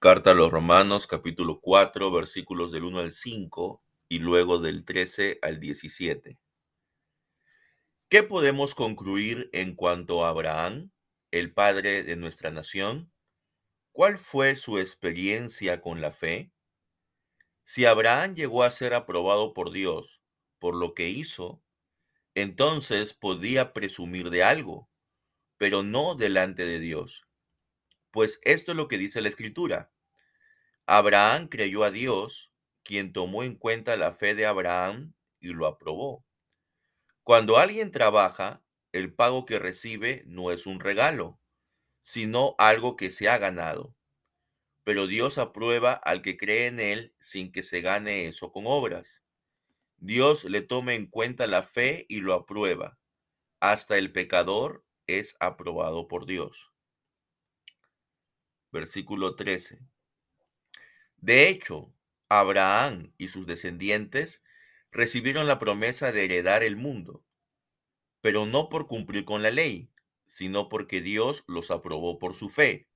Carta a los Romanos, capítulo 4, versículos del 1 al 5 y luego del 13 al 17. ¿Qué podemos concluir en cuanto a Abraham, el padre de nuestra nación? ¿Cuál fue su experiencia con la fe? Si Abraham llegó a ser aprobado por Dios por lo que hizo, entonces podía presumir de algo, pero no delante de Dios. Pues esto es lo que dice la Escritura. Abraham creyó a Dios, quien tomó en cuenta la fe de Abraham y lo aprobó. Cuando alguien trabaja, el pago que recibe no es un regalo, sino algo que se ha ganado. Pero Dios aprueba al que cree en Él sin que se gane eso con obras. Dios le toma en cuenta la fe y lo aprueba. Hasta el pecador es aprobado por Dios. Versículo 13. De hecho, Abraham y sus descendientes recibieron la promesa de heredar el mundo, pero no por cumplir con la ley, sino porque Dios los aprobó por su fe.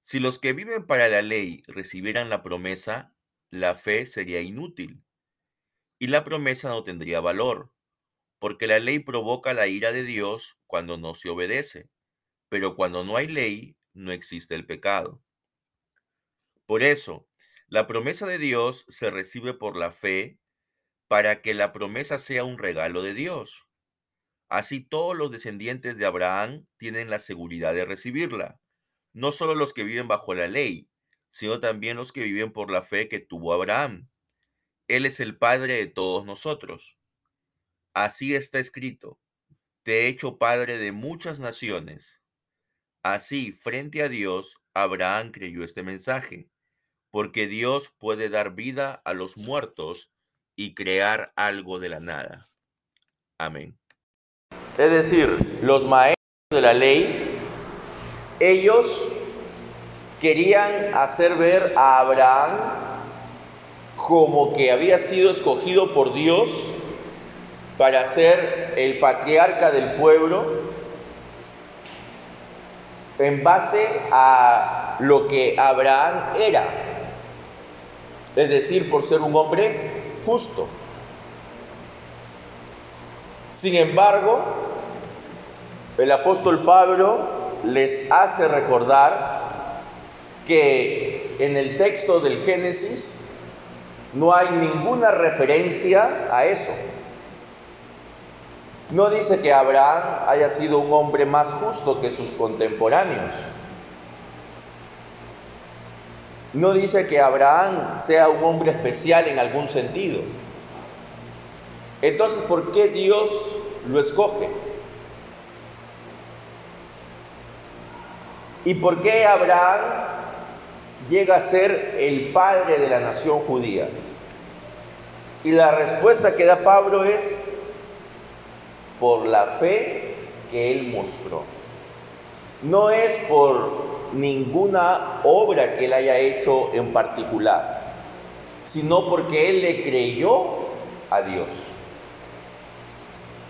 Si los que viven para la ley recibieran la promesa, la fe sería inútil y la promesa no tendría valor, porque la ley provoca la ira de Dios cuando no se obedece, pero cuando no hay ley, no existe el pecado. Por eso, la promesa de Dios se recibe por la fe para que la promesa sea un regalo de Dios. Así todos los descendientes de Abraham tienen la seguridad de recibirla, no solo los que viven bajo la ley, sino también los que viven por la fe que tuvo Abraham. Él es el Padre de todos nosotros. Así está escrito, te he hecho Padre de muchas naciones. Así, frente a Dios, Abraham creyó este mensaje porque Dios puede dar vida a los muertos y crear algo de la nada. Amén. Es decir, los maestros de la ley, ellos querían hacer ver a Abraham como que había sido escogido por Dios para ser el patriarca del pueblo en base a lo que Abraham era es decir, por ser un hombre justo. Sin embargo, el apóstol Pablo les hace recordar que en el texto del Génesis no hay ninguna referencia a eso. No dice que Abraham haya sido un hombre más justo que sus contemporáneos. No dice que Abraham sea un hombre especial en algún sentido. Entonces, ¿por qué Dios lo escoge? ¿Y por qué Abraham llega a ser el padre de la nación judía? Y la respuesta que da Pablo es por la fe que él mostró. No es por ninguna obra que él haya hecho en particular, sino porque él le creyó a Dios.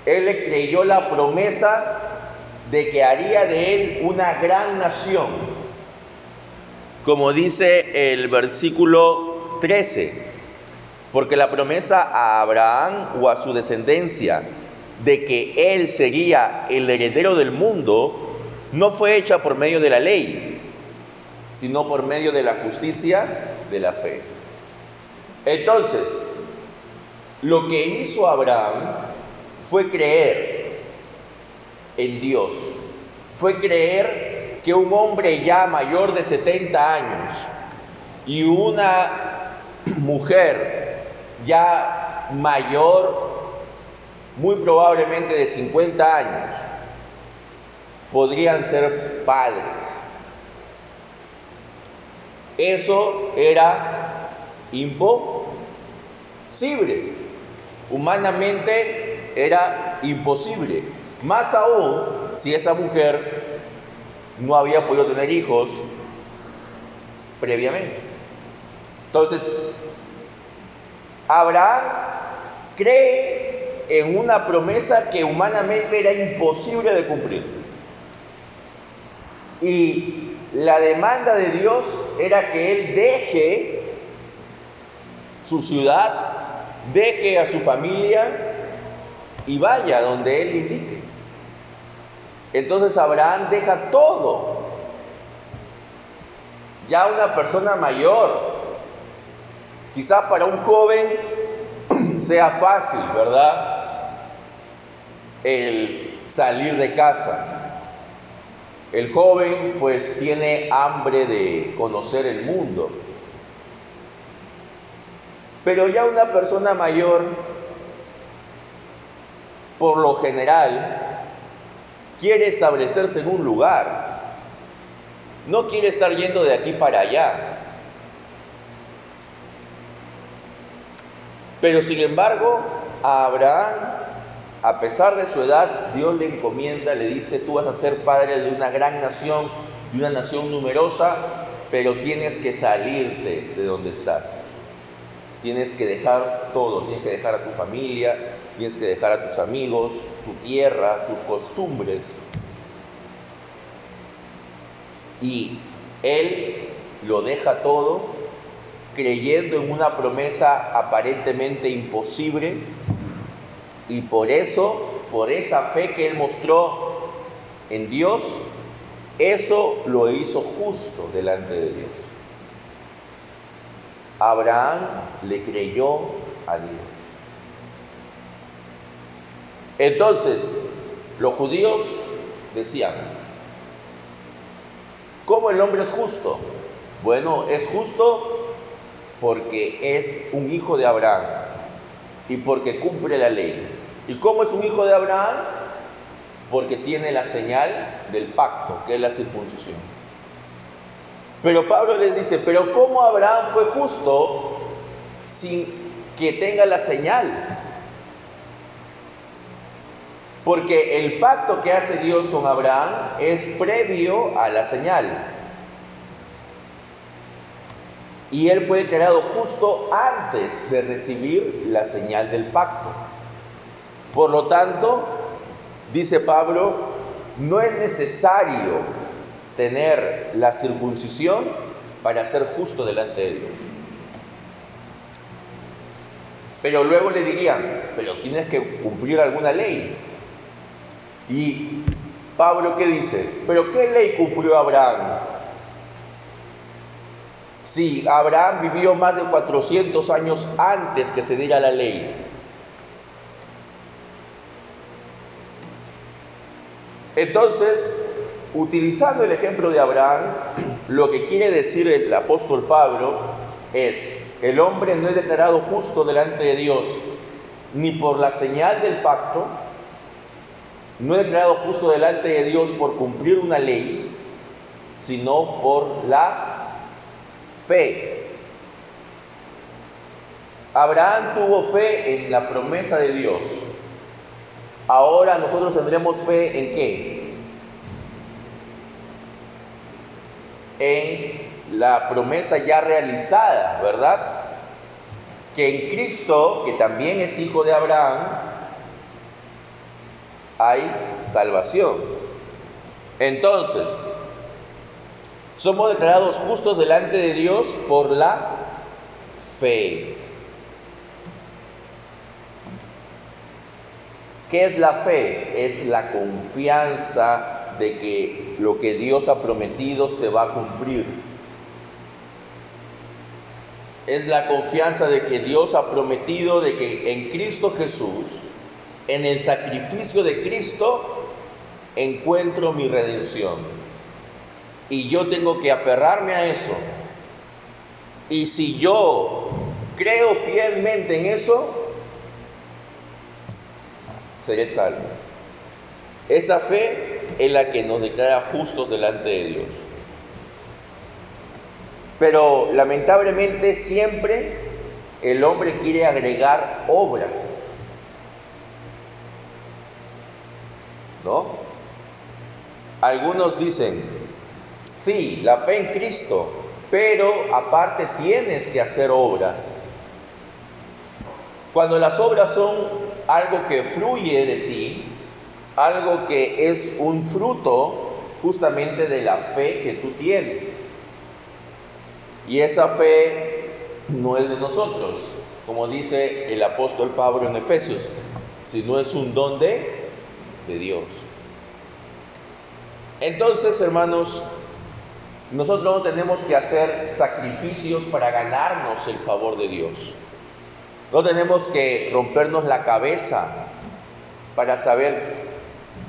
Él le creyó la promesa de que haría de él una gran nación. Como dice el versículo 13, porque la promesa a Abraham o a su descendencia de que él sería el heredero del mundo no fue hecha por medio de la ley, sino por medio de la justicia de la fe. Entonces, lo que hizo Abraham fue creer en Dios, fue creer que un hombre ya mayor de 70 años y una mujer ya mayor, muy probablemente de 50 años, podrían ser padres eso era imposible. Humanamente era imposible. Más aún si esa mujer no había podido tener hijos previamente. Entonces, Abraham cree en una promesa que humanamente era imposible de cumplir. Y la demanda de Dios era que él deje su ciudad, deje a su familia y vaya donde él indique. Entonces Abraham deja todo. Ya una persona mayor, quizás para un joven sea fácil, ¿verdad? El salir de casa. El joven pues tiene hambre de conocer el mundo. Pero ya una persona mayor, por lo general, quiere establecerse en un lugar. No quiere estar yendo de aquí para allá. Pero sin embargo, a Abraham a pesar de su edad, Dios le encomienda, le dice, tú vas a ser padre de una gran nación, de una nación numerosa, pero tienes que salirte de donde estás. Tienes que dejar todo, tienes que dejar a tu familia, tienes que dejar a tus amigos, tu tierra, tus costumbres. Y él lo deja todo creyendo en una promesa aparentemente imposible, y por eso, por esa fe que él mostró en Dios, eso lo hizo justo delante de Dios. Abraham le creyó a Dios. Entonces, los judíos decían, ¿cómo el hombre es justo? Bueno, es justo porque es un hijo de Abraham y porque cumple la ley. ¿Y cómo es un hijo de Abraham? Porque tiene la señal del pacto, que es la circuncisión. Pero Pablo les dice, pero ¿cómo Abraham fue justo sin que tenga la señal? Porque el pacto que hace Dios con Abraham es previo a la señal. Y él fue declarado justo antes de recibir la señal del pacto. Por lo tanto, dice Pablo, no es necesario tener la circuncisión para ser justo delante de Dios. Pero luego le dirían, pero tienes que cumplir alguna ley. Y Pablo, ¿qué dice? ¿Pero qué ley cumplió Abraham? Si Abraham vivió más de 400 años antes que se diera la ley. Entonces, utilizando el ejemplo de Abraham, lo que quiere decir el apóstol Pablo es, el hombre no es declarado justo delante de Dios ni por la señal del pacto, no es declarado justo delante de Dios por cumplir una ley, sino por la fe. Abraham tuvo fe en la promesa de Dios. Ahora nosotros tendremos fe en qué? En la promesa ya realizada, ¿verdad? Que en Cristo, que también es hijo de Abraham, hay salvación. Entonces, somos declarados justos delante de Dios por la fe. ¿Qué es la fe? Es la confianza de que lo que Dios ha prometido se va a cumplir. Es la confianza de que Dios ha prometido de que en Cristo Jesús, en el sacrificio de Cristo, encuentro mi redención. Y yo tengo que aferrarme a eso. Y si yo creo fielmente en eso, seré salvo. Esa fe es la que nos declara justos delante de Dios. Pero lamentablemente siempre el hombre quiere agregar obras. ¿No? Algunos dicen, sí, la fe en Cristo, pero aparte tienes que hacer obras. Cuando las obras son algo que fluye de ti, algo que es un fruto justamente de la fe que tú tienes. Y esa fe no es de nosotros, como dice el apóstol Pablo en Efesios, sino es un don de, de Dios. Entonces, hermanos, nosotros no tenemos que hacer sacrificios para ganarnos el favor de Dios. No tenemos que rompernos la cabeza para saber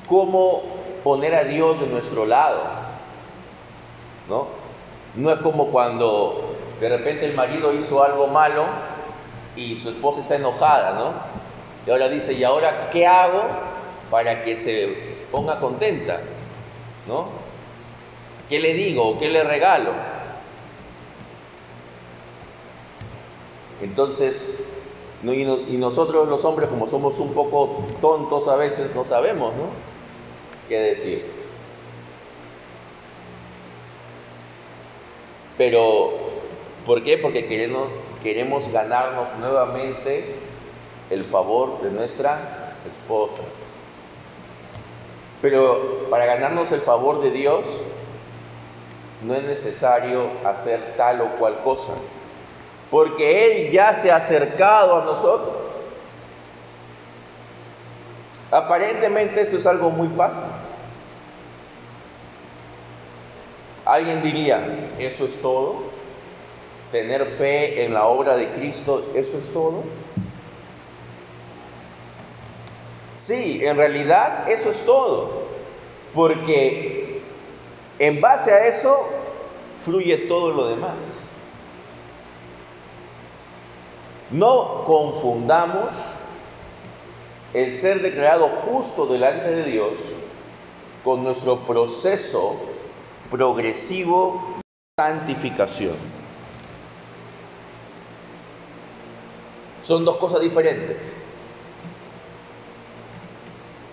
cómo poner a Dios de nuestro lado. ¿No? No es como cuando de repente el marido hizo algo malo y su esposa está enojada, ¿no? Y ahora dice, ¿y ahora qué hago para que se ponga contenta? ¿No? ¿Qué le digo? ¿Qué le regalo? Entonces, y nosotros los hombres, como somos un poco tontos a veces, no sabemos, ¿no? ¿Qué decir? Pero, ¿por qué? Porque queremos, queremos ganarnos nuevamente el favor de nuestra esposa. Pero para ganarnos el favor de Dios, no es necesario hacer tal o cual cosa, porque Él ya se ha acercado a nosotros. Aparentemente esto es algo muy fácil. Alguien diría, ¿eso es todo? ¿Tener fe en la obra de Cristo, eso es todo? Sí, en realidad eso es todo, porque en base a eso fluye todo lo demás. No confundamos el ser declarado justo delante de Dios con nuestro proceso progresivo de santificación. Son dos cosas diferentes.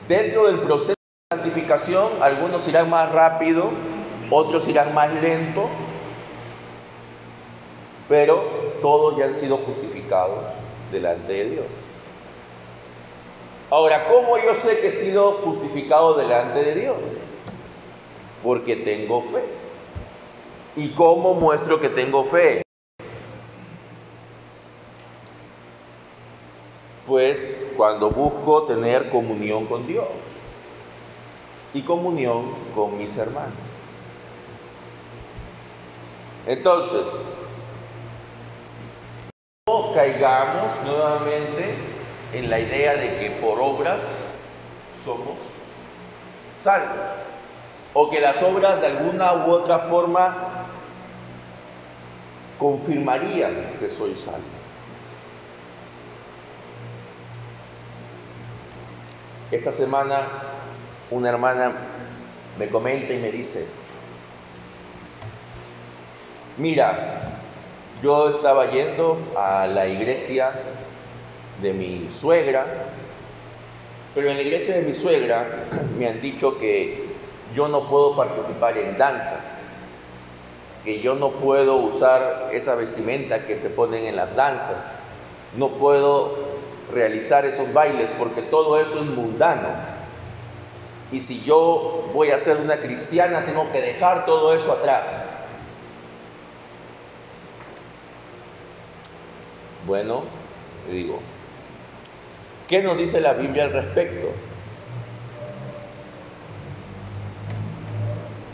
Dentro del proceso de santificación, algunos irán más rápido otros irán más lento, pero todos ya han sido justificados delante de Dios. Ahora, ¿cómo yo sé que he sido justificado delante de Dios? Porque tengo fe. ¿Y cómo muestro que tengo fe? Pues cuando busco tener comunión con Dios y comunión con mis hermanos. Entonces, no caigamos nuevamente en la idea de que por obras somos salvos, o que las obras de alguna u otra forma confirmarían que soy salvo. Esta semana una hermana me comenta y me dice, Mira, yo estaba yendo a la iglesia de mi suegra, pero en la iglesia de mi suegra me han dicho que yo no puedo participar en danzas, que yo no puedo usar esa vestimenta que se ponen en las danzas, no puedo realizar esos bailes porque todo eso es mundano. Y si yo voy a ser una cristiana, tengo que dejar todo eso atrás. Bueno, digo, ¿qué nos dice la Biblia al respecto?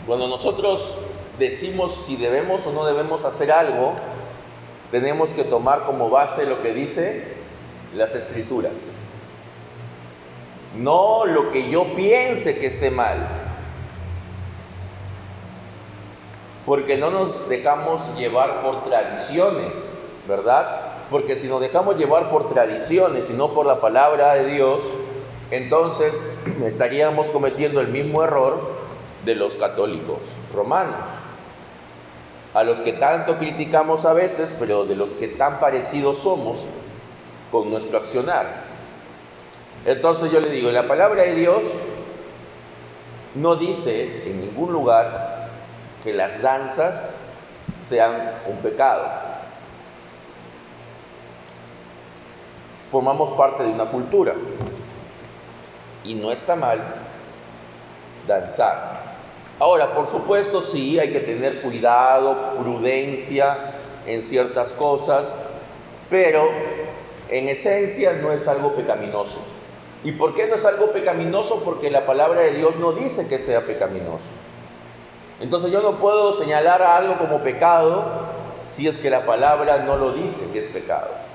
Cuando nosotros decimos si debemos o no debemos hacer algo, tenemos que tomar como base lo que dice las escrituras. No lo que yo piense que esté mal. Porque no nos dejamos llevar por tradiciones, ¿verdad? Porque si nos dejamos llevar por tradiciones y no por la palabra de Dios, entonces estaríamos cometiendo el mismo error de los católicos romanos, a los que tanto criticamos a veces, pero de los que tan parecidos somos con nuestro accionar. Entonces yo le digo, la palabra de Dios no dice en ningún lugar que las danzas sean un pecado. Formamos parte de una cultura. Y no está mal danzar. Ahora, por supuesto, sí, hay que tener cuidado, prudencia en ciertas cosas, pero en esencia no es algo pecaminoso. ¿Y por qué no es algo pecaminoso? Porque la palabra de Dios no dice que sea pecaminoso. Entonces yo no puedo señalar algo como pecado si es que la palabra no lo dice que es pecado.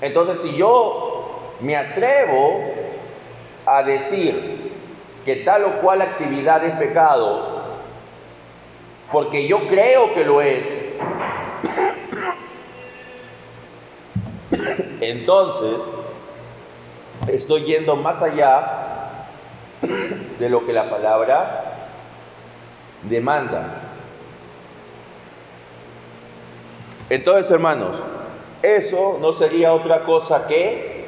Entonces si yo me atrevo a decir que tal o cual actividad es pecado, porque yo creo que lo es, entonces estoy yendo más allá de lo que la palabra demanda. Entonces, hermanos, eso no sería otra cosa que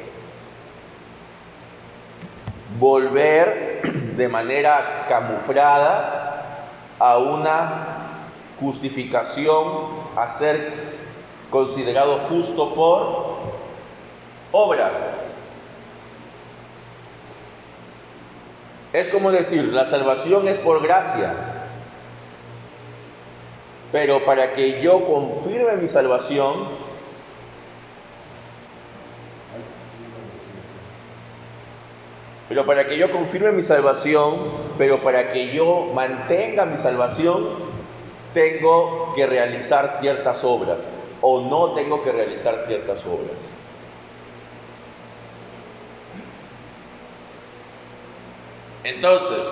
volver de manera camuflada a una justificación a ser considerado justo por obras. Es como decir, la salvación es por gracia, pero para que yo confirme mi salvación, pero para que yo confirme mi salvación, pero para que yo mantenga mi salvación, tengo que realizar ciertas obras o no tengo que realizar ciertas obras. Entonces,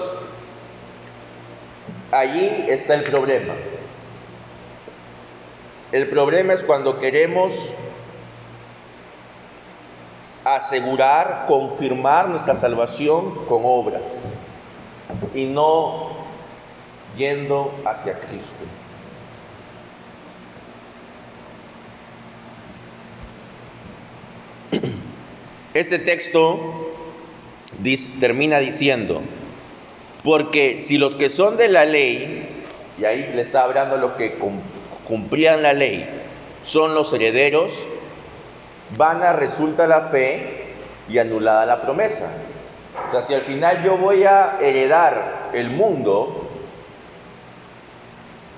allí está el problema. El problema es cuando queremos asegurar, confirmar nuestra salvación con obras y no yendo hacia Cristo. Este texto termina diciendo, porque si los que son de la ley, y ahí le está hablando lo que cumplían la ley, son los herederos, vana resulta la fe y anulada la promesa. O sea, si al final yo voy a heredar el mundo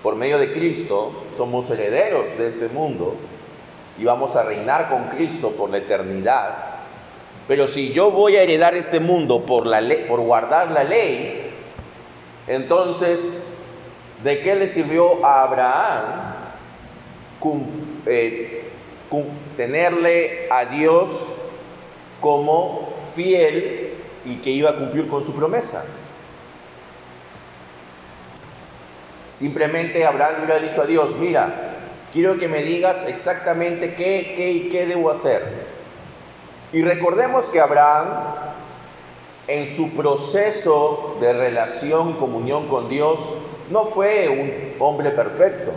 por medio de Cristo, somos herederos de este mundo y vamos a reinar con Cristo por la eternidad. Pero si yo voy a heredar este mundo por, la ley, por guardar la ley, entonces, ¿de qué le sirvió a Abraham eh, tenerle a Dios como fiel y que iba a cumplir con su promesa. Simplemente Abraham le ha dicho a Dios, mira, quiero que me digas exactamente qué, qué y qué debo hacer. Y recordemos que Abraham, en su proceso de relación y comunión con Dios, no fue un hombre perfecto.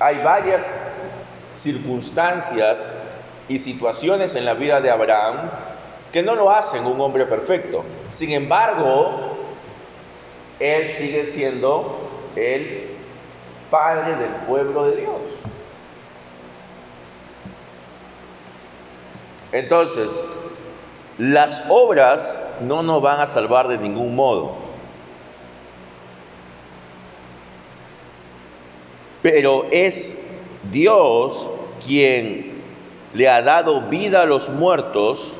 Hay varias circunstancias y situaciones en la vida de Abraham que no lo hacen un hombre perfecto. Sin embargo, él sigue siendo el padre del pueblo de Dios. Entonces, las obras no nos van a salvar de ningún modo. Pero es Dios quien le ha dado vida a los muertos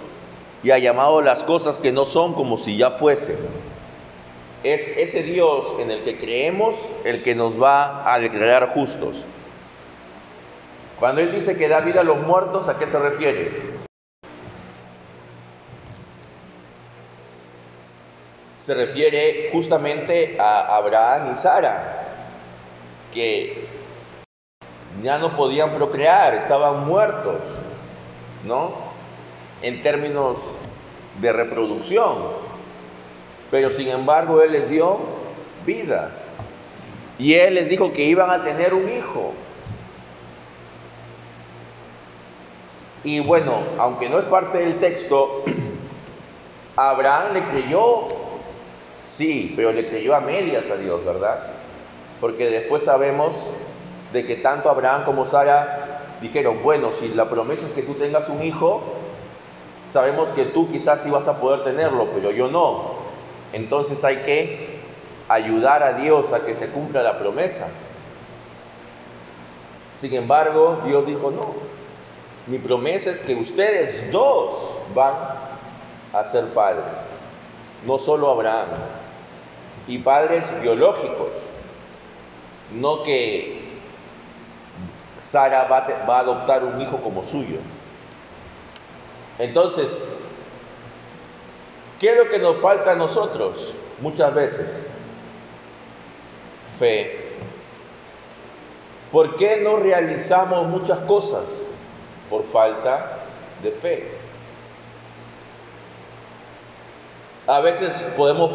y ha llamado las cosas que no son como si ya fuesen. Es ese Dios en el que creemos el que nos va a declarar justos. Cuando Él dice que da vida a los muertos, ¿a qué se refiere? Se refiere justamente a Abraham y Sara, ya no podían procrear, estaban muertos, ¿no? En términos de reproducción. Pero sin embargo Él les dio vida. Y Él les dijo que iban a tener un hijo. Y bueno, aunque no es parte del texto, Abraham le creyó, sí, pero le creyó a medias a Dios, ¿verdad? Porque después sabemos de que tanto Abraham como Sara dijeron, bueno, si la promesa es que tú tengas un hijo, sabemos que tú quizás sí vas a poder tenerlo, pero yo no. Entonces hay que ayudar a Dios a que se cumpla la promesa. Sin embargo, Dios dijo, no, mi promesa es que ustedes dos van a ser padres, no solo Abraham, y padres biológicos, no que Sara va, a adoptar un hijo como suyo. Entonces, ¿qué es lo que nos falta a nosotros muchas veces? Fe. ¿Por qué no realizamos muchas cosas? Por falta de fe. A veces podemos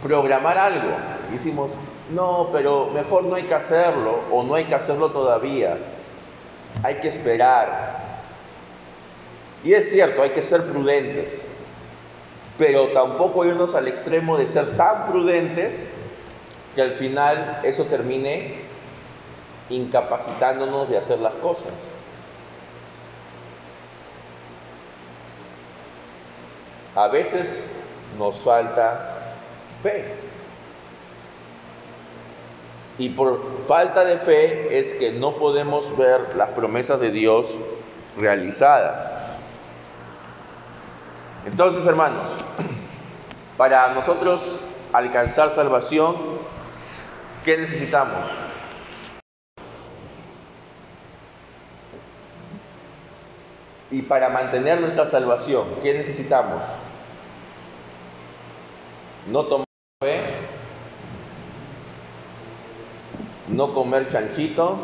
programar algo y decimos, no, pero mejor no hay que hacerlo o no hay que hacerlo todavía. Hay que esperar. Y es cierto, hay que ser prudentes, pero tampoco irnos al extremo de ser tan prudentes que al final eso termine incapacitándonos de hacer las cosas. A veces nos falta fe. Y por falta de fe es que no podemos ver las promesas de Dios realizadas. Entonces, hermanos, para nosotros alcanzar salvación, ¿qué necesitamos? Y para mantener nuestra salvación, ¿qué necesitamos? No tomar fe, no comer chanchito,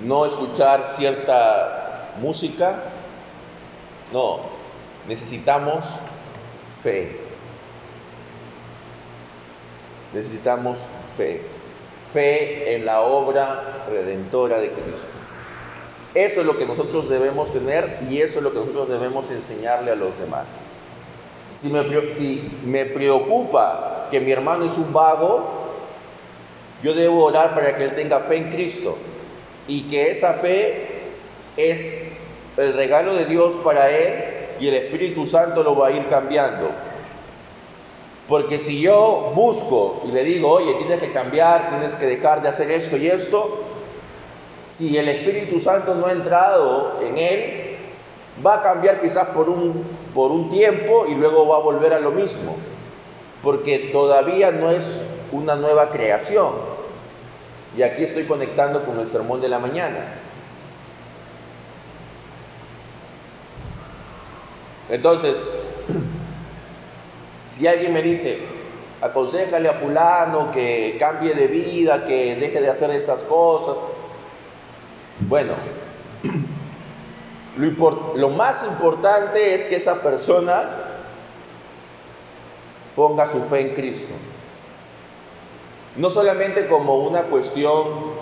no escuchar cierta música. No, necesitamos fe. Necesitamos fe. Fe en la obra redentora de Cristo. Eso es lo que nosotros debemos tener y eso es lo que nosotros debemos enseñarle a los demás. Si me, preocupa que mi hermano es un vago, yo debo orar para que él tenga fe en Cristo y que esa fe es el regalo de Dios para él y el Espíritu Santo lo va a ir cambiando. Porque si yo busco y le digo, oye, tienes que cambiar, tienes que dejar de hacer esto y esto, si el Espíritu Santo no ha entrado en él, va a cambiar quizás por un, por un tiempo y luego va a volver a lo mismo, porque todavía no es una nueva creación. Y aquí estoy conectando con el sermón de la mañana. Entonces, si alguien me dice, aconsejale a fulano que cambie de vida, que deje de hacer estas cosas, bueno, lo, más importante es que esa persona ponga su fe en Cristo. No solamente como una cuestión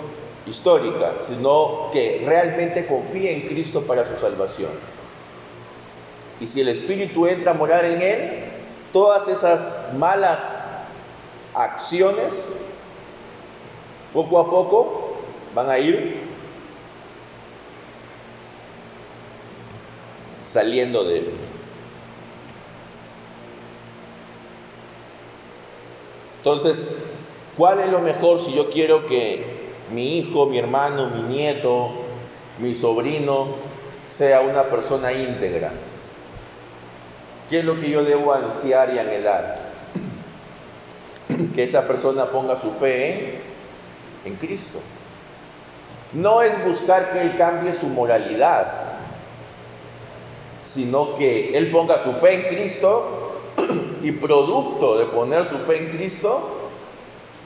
histórica, sino que realmente confíe en Cristo para su salvación. Y si el Espíritu entra a morar en él, todas esas malas acciones, poco a poco, van a ir saliendo de él. Entonces, ¿cuál es lo mejor si yo quiero que mi hijo, mi hermano, mi nieto, mi sobrino sea una persona íntegra? ¿Qué es lo que yo debo ansiar y anhelar? Que esa persona ponga su fe en, Cristo. No es buscar que él cambie su moralidad, sino que él ponga su fe en Cristo y producto de poner su fe en Cristo,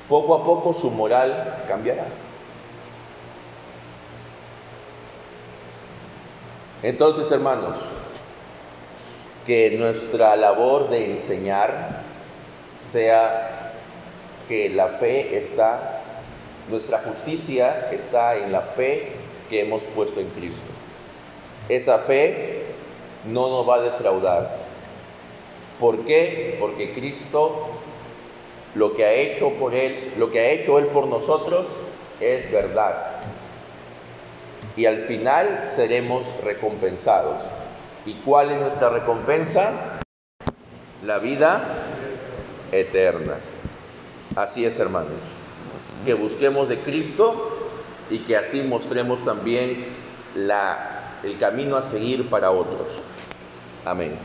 poco a poco su moral cambiará. Entonces, hermanos, que nuestra labor de enseñar sea que la fe está, nuestra justicia está en la fe que hemos puesto en Cristo. Esa fe no nos va a defraudar. ¿Por qué? Porque Cristo lo que ha hecho por él, lo que ha hecho él por nosotros es verdad. Y al final seremos recompensados. ¿Y cuál es nuestra recompensa? La vida eterna. Así es, hermanos. Que busquemos de Cristo y que así mostremos también el camino a seguir para otros. Amén.